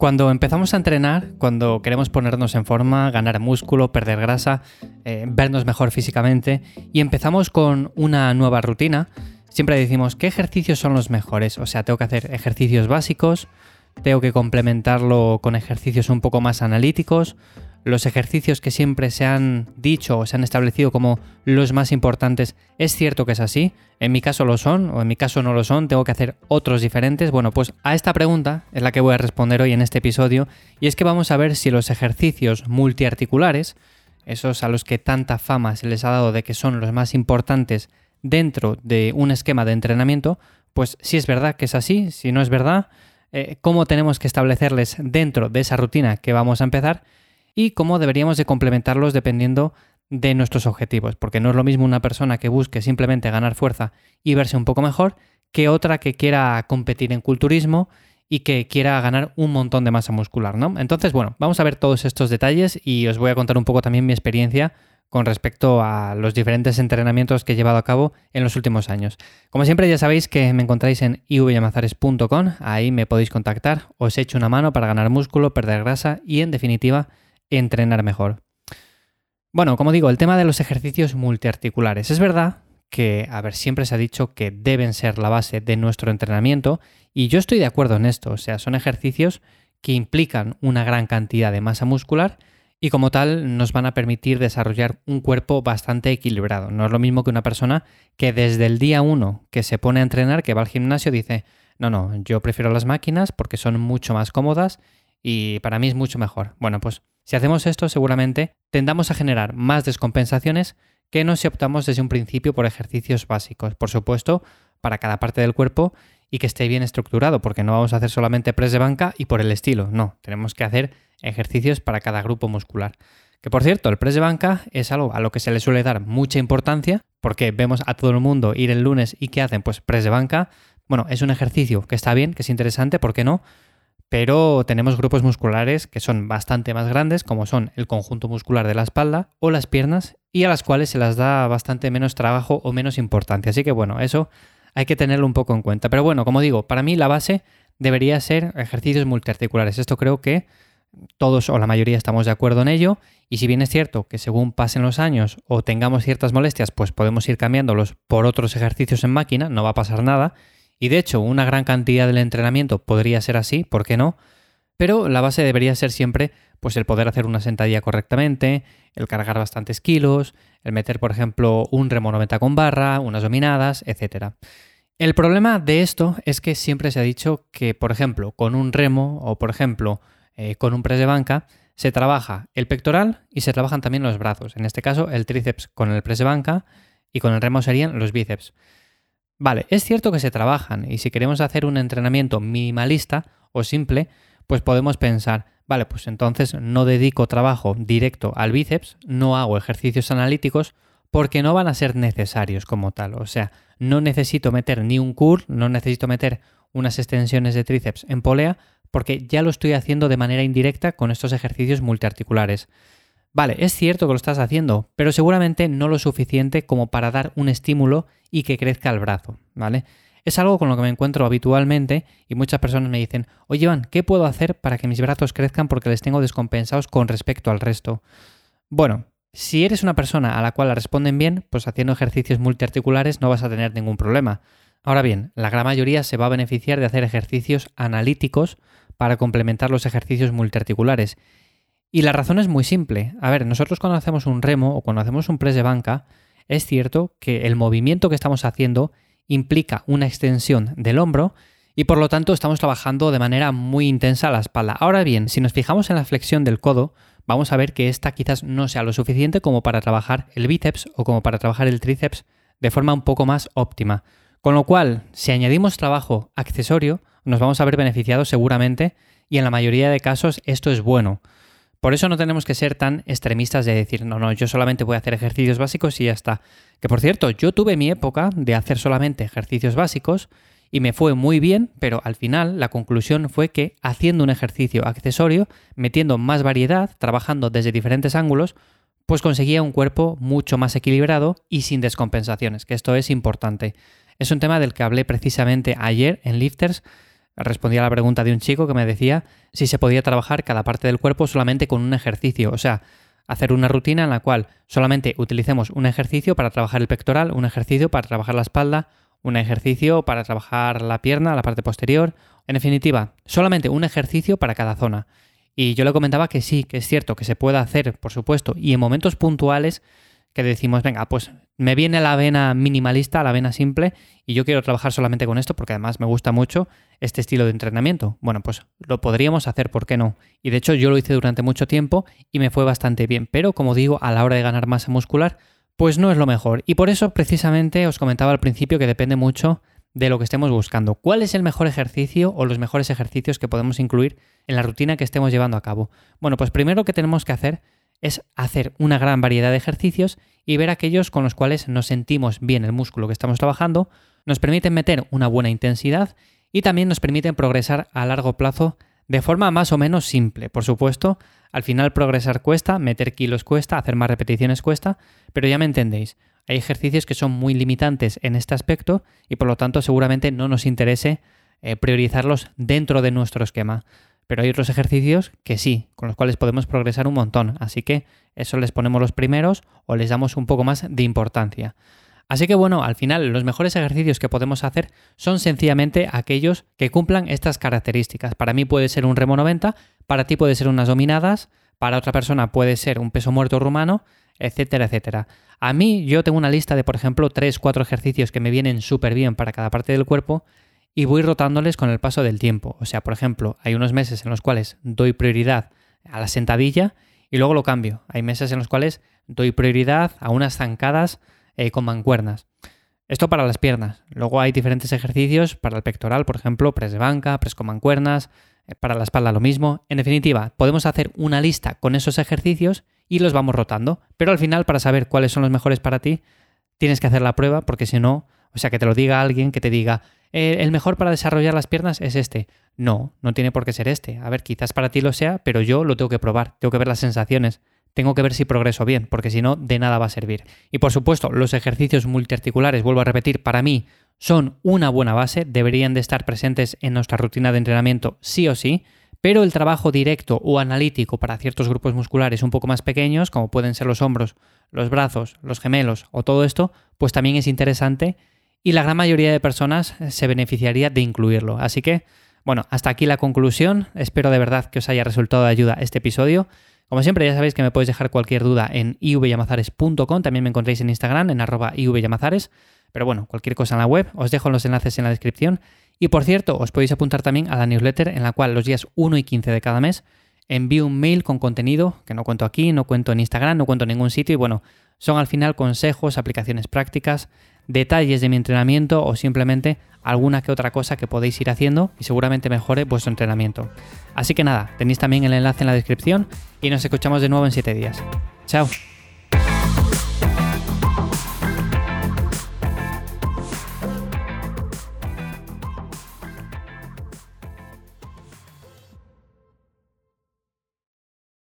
Cuando empezamos a entrenar, cuando queremos ponernos en forma, ganar músculo, perder grasa, eh, vernos mejor físicamente y empezamos con una nueva rutina, siempre decimos qué ejercicios son los mejores. O sea, tengo que hacer ejercicios básicos, tengo que complementarlo con ejercicios un poco más analíticos, los ejercicios que siempre se han dicho o se han establecido como los más importantes, es cierto que es así, en mi caso lo son o en mi caso no lo son, tengo que hacer otros diferentes. Bueno, pues a esta pregunta es la que voy a responder hoy en este episodio y es que vamos a ver si los ejercicios multiarticulares, esos a los que tanta fama se les ha dado de que son los más importantes dentro de un esquema de entrenamiento, pues si es verdad que es así, si no es verdad, eh, cómo tenemos que establecerles dentro de esa rutina que vamos a empezar y cómo deberíamos de complementarlos dependiendo de nuestros objetivos, porque no es lo mismo una persona que busque simplemente ganar fuerza y verse un poco mejor que otra que quiera competir en culturismo y que quiera ganar un montón de masa muscular, ¿no? Entonces, bueno, vamos a ver todos estos detalles y os voy a contar un poco también mi experiencia con respecto a los diferentes entrenamientos que he llevado a cabo en los últimos años. Como siempre ya sabéis que me encontráis en ivyamazares.com, ahí me podéis contactar, os echo una mano para ganar músculo, perder grasa y en definitiva entrenar mejor. Bueno, como digo, el tema de los ejercicios multiarticulares. Es verdad que, a ver, siempre se ha dicho que deben ser la base de nuestro entrenamiento y yo estoy de acuerdo en esto. O sea, son ejercicios que implican una gran cantidad de masa muscular y como tal nos van a permitir desarrollar un cuerpo bastante equilibrado. No es lo mismo que una persona que desde el día uno que se pone a entrenar, que va al gimnasio, dice, no, no, yo prefiero las máquinas porque son mucho más cómodas y para mí es mucho mejor. Bueno, pues si hacemos esto, seguramente tendamos a generar más descompensaciones que no si optamos desde un principio por ejercicios básicos. Por supuesto, para cada parte del cuerpo y que esté bien estructurado, porque no vamos a hacer solamente press de banca y por el estilo. No, tenemos que hacer ejercicios para cada grupo muscular. Que por cierto, el press de banca es algo a lo que se le suele dar mucha importancia, porque vemos a todo el mundo ir el lunes y ¿qué hacen? Pues press de banca. Bueno, es un ejercicio que está bien, que es interesante, ¿por qué no? Pero tenemos grupos musculares que son bastante más grandes, como son el conjunto muscular de la espalda o las piernas, y a las cuales se las da bastante menos trabajo o menos importancia. Así que bueno, eso hay que tenerlo un poco en cuenta. Pero bueno, como digo, para mí la base debería ser ejercicios multiarticulares. Esto creo que todos o la mayoría estamos de acuerdo en ello. Y si bien es cierto que según pasen los años o tengamos ciertas molestias, pues podemos ir cambiándolos por otros ejercicios en máquina, no va a pasar nada. Y de hecho, una gran cantidad del entrenamiento podría ser así, ¿por qué no? Pero la base debería ser siempre pues el poder hacer una sentadilla correctamente, el cargar bastantes kilos, el meter, por ejemplo, un remo 90 con barra, unas dominadas, etc. El problema de esto es que siempre se ha dicho que, por ejemplo, con un remo o, por ejemplo, eh, con un press de banca, se trabaja el pectoral y se trabajan también los brazos. En este caso, el tríceps con el press de banca y con el remo serían los bíceps. Vale, es cierto que se trabajan y si queremos hacer un entrenamiento minimalista o simple, pues podemos pensar, vale, pues entonces no dedico trabajo directo al bíceps, no hago ejercicios analíticos porque no van a ser necesarios como tal. O sea, no necesito meter ni un curl, no necesito meter unas extensiones de tríceps en polea porque ya lo estoy haciendo de manera indirecta con estos ejercicios multiarticulares. Vale, es cierto que lo estás haciendo, pero seguramente no lo suficiente como para dar un estímulo y que crezca el brazo, ¿vale? Es algo con lo que me encuentro habitualmente y muchas personas me dicen, oye Iván, ¿qué puedo hacer para que mis brazos crezcan porque les tengo descompensados con respecto al resto? Bueno, si eres una persona a la cual la responden bien, pues haciendo ejercicios multiarticulares no vas a tener ningún problema. Ahora bien, la gran mayoría se va a beneficiar de hacer ejercicios analíticos para complementar los ejercicios multiarticulares y la razón es muy simple. A ver, nosotros cuando hacemos un remo o cuando hacemos un press de banca, es cierto que el movimiento que estamos haciendo implica una extensión del hombro y por lo tanto estamos trabajando de manera muy intensa la espalda. Ahora bien, si nos fijamos en la flexión del codo, vamos a ver que esta quizás no sea lo suficiente como para trabajar el bíceps o como para trabajar el tríceps de forma un poco más óptima. Con lo cual, si añadimos trabajo accesorio, nos vamos a ver beneficiados seguramente y en la mayoría de casos esto es bueno. Por eso no tenemos que ser tan extremistas de decir, no, no, yo solamente voy a hacer ejercicios básicos y ya está. Que por cierto, yo tuve mi época de hacer solamente ejercicios básicos y me fue muy bien, pero al final la conclusión fue que haciendo un ejercicio accesorio, metiendo más variedad, trabajando desde diferentes ángulos, pues conseguía un cuerpo mucho más equilibrado y sin descompensaciones, que esto es importante. Es un tema del que hablé precisamente ayer en Lifters respondía a la pregunta de un chico que me decía si se podía trabajar cada parte del cuerpo solamente con un ejercicio, o sea, hacer una rutina en la cual solamente utilicemos un ejercicio para trabajar el pectoral, un ejercicio para trabajar la espalda, un ejercicio para trabajar la pierna, la parte posterior, en definitiva, solamente un ejercicio para cada zona. Y yo le comentaba que sí, que es cierto, que se puede hacer, por supuesto, y en momentos puntuales que decimos, venga, pues me viene la vena minimalista, la vena simple, y yo quiero trabajar solamente con esto porque además me gusta mucho este estilo de entrenamiento. Bueno, pues lo podríamos hacer, ¿por qué no? Y de hecho yo lo hice durante mucho tiempo y me fue bastante bien, pero como digo, a la hora de ganar masa muscular, pues no es lo mejor. Y por eso precisamente os comentaba al principio que depende mucho de lo que estemos buscando. ¿Cuál es el mejor ejercicio o los mejores ejercicios que podemos incluir en la rutina que estemos llevando a cabo? Bueno, pues primero que tenemos que hacer es hacer una gran variedad de ejercicios y ver aquellos con los cuales nos sentimos bien el músculo que estamos trabajando, nos permiten meter una buena intensidad y también nos permiten progresar a largo plazo de forma más o menos simple. Por supuesto, al final progresar cuesta, meter kilos cuesta, hacer más repeticiones cuesta, pero ya me entendéis. Hay ejercicios que son muy limitantes en este aspecto y por lo tanto seguramente no nos interese eh, priorizarlos dentro de nuestro esquema. Pero hay otros ejercicios que sí, con los cuales podemos progresar un montón. Así que eso les ponemos los primeros o les damos un poco más de importancia. Así que bueno, al final los mejores ejercicios que podemos hacer son sencillamente aquellos que cumplan estas características. Para mí puede ser un remo 90, para ti puede ser unas dominadas, para otra persona puede ser un peso muerto rumano, etcétera, etcétera. A mí yo tengo una lista de, por ejemplo, 3, 4 ejercicios que me vienen súper bien para cada parte del cuerpo y voy rotándoles con el paso del tiempo. O sea, por ejemplo, hay unos meses en los cuales doy prioridad a la sentadilla y luego lo cambio. Hay meses en los cuales doy prioridad a unas zancadas eh, con mancuernas. Esto para las piernas. Luego hay diferentes ejercicios para el pectoral, por ejemplo, press de banca, press con mancuernas, eh, para la espalda lo mismo. En definitiva, podemos hacer una lista con esos ejercicios y los vamos rotando. Pero al final, para saber cuáles son los mejores para ti, tienes que hacer la prueba porque si no, o sea, que te lo diga alguien que te diga, eh, el mejor para desarrollar las piernas es este. No, no tiene por qué ser este. A ver, quizás para ti lo sea, pero yo lo tengo que probar, tengo que ver las sensaciones, tengo que ver si progreso bien, porque si no, de nada va a servir. Y por supuesto, los ejercicios multiarticulares, vuelvo a repetir, para mí son una buena base, deberían de estar presentes en nuestra rutina de entrenamiento sí o sí, pero el trabajo directo o analítico para ciertos grupos musculares un poco más pequeños, como pueden ser los hombros, los brazos, los gemelos o todo esto, pues también es interesante y la gran mayoría de personas se beneficiaría de incluirlo. Así que, bueno, hasta aquí la conclusión. Espero de verdad que os haya resultado de ayuda este episodio. Como siempre, ya sabéis que me podéis dejar cualquier duda en ivyamazares.com. También me encontréis en Instagram, en arroba ivyamazares. Pero bueno, cualquier cosa en la web, os dejo los enlaces en la descripción. Y por cierto, os podéis apuntar también a la newsletter en la cual los días 1 y 15 de cada mes envío un mail con contenido que no cuento aquí, no cuento en Instagram, no cuento en ningún sitio. Y bueno, son al final consejos, aplicaciones prácticas detalles de mi entrenamiento o simplemente alguna que otra cosa que podéis ir haciendo y seguramente mejore vuestro entrenamiento. Así que nada, tenéis también el enlace en la descripción y nos escuchamos de nuevo en 7 días. Chao.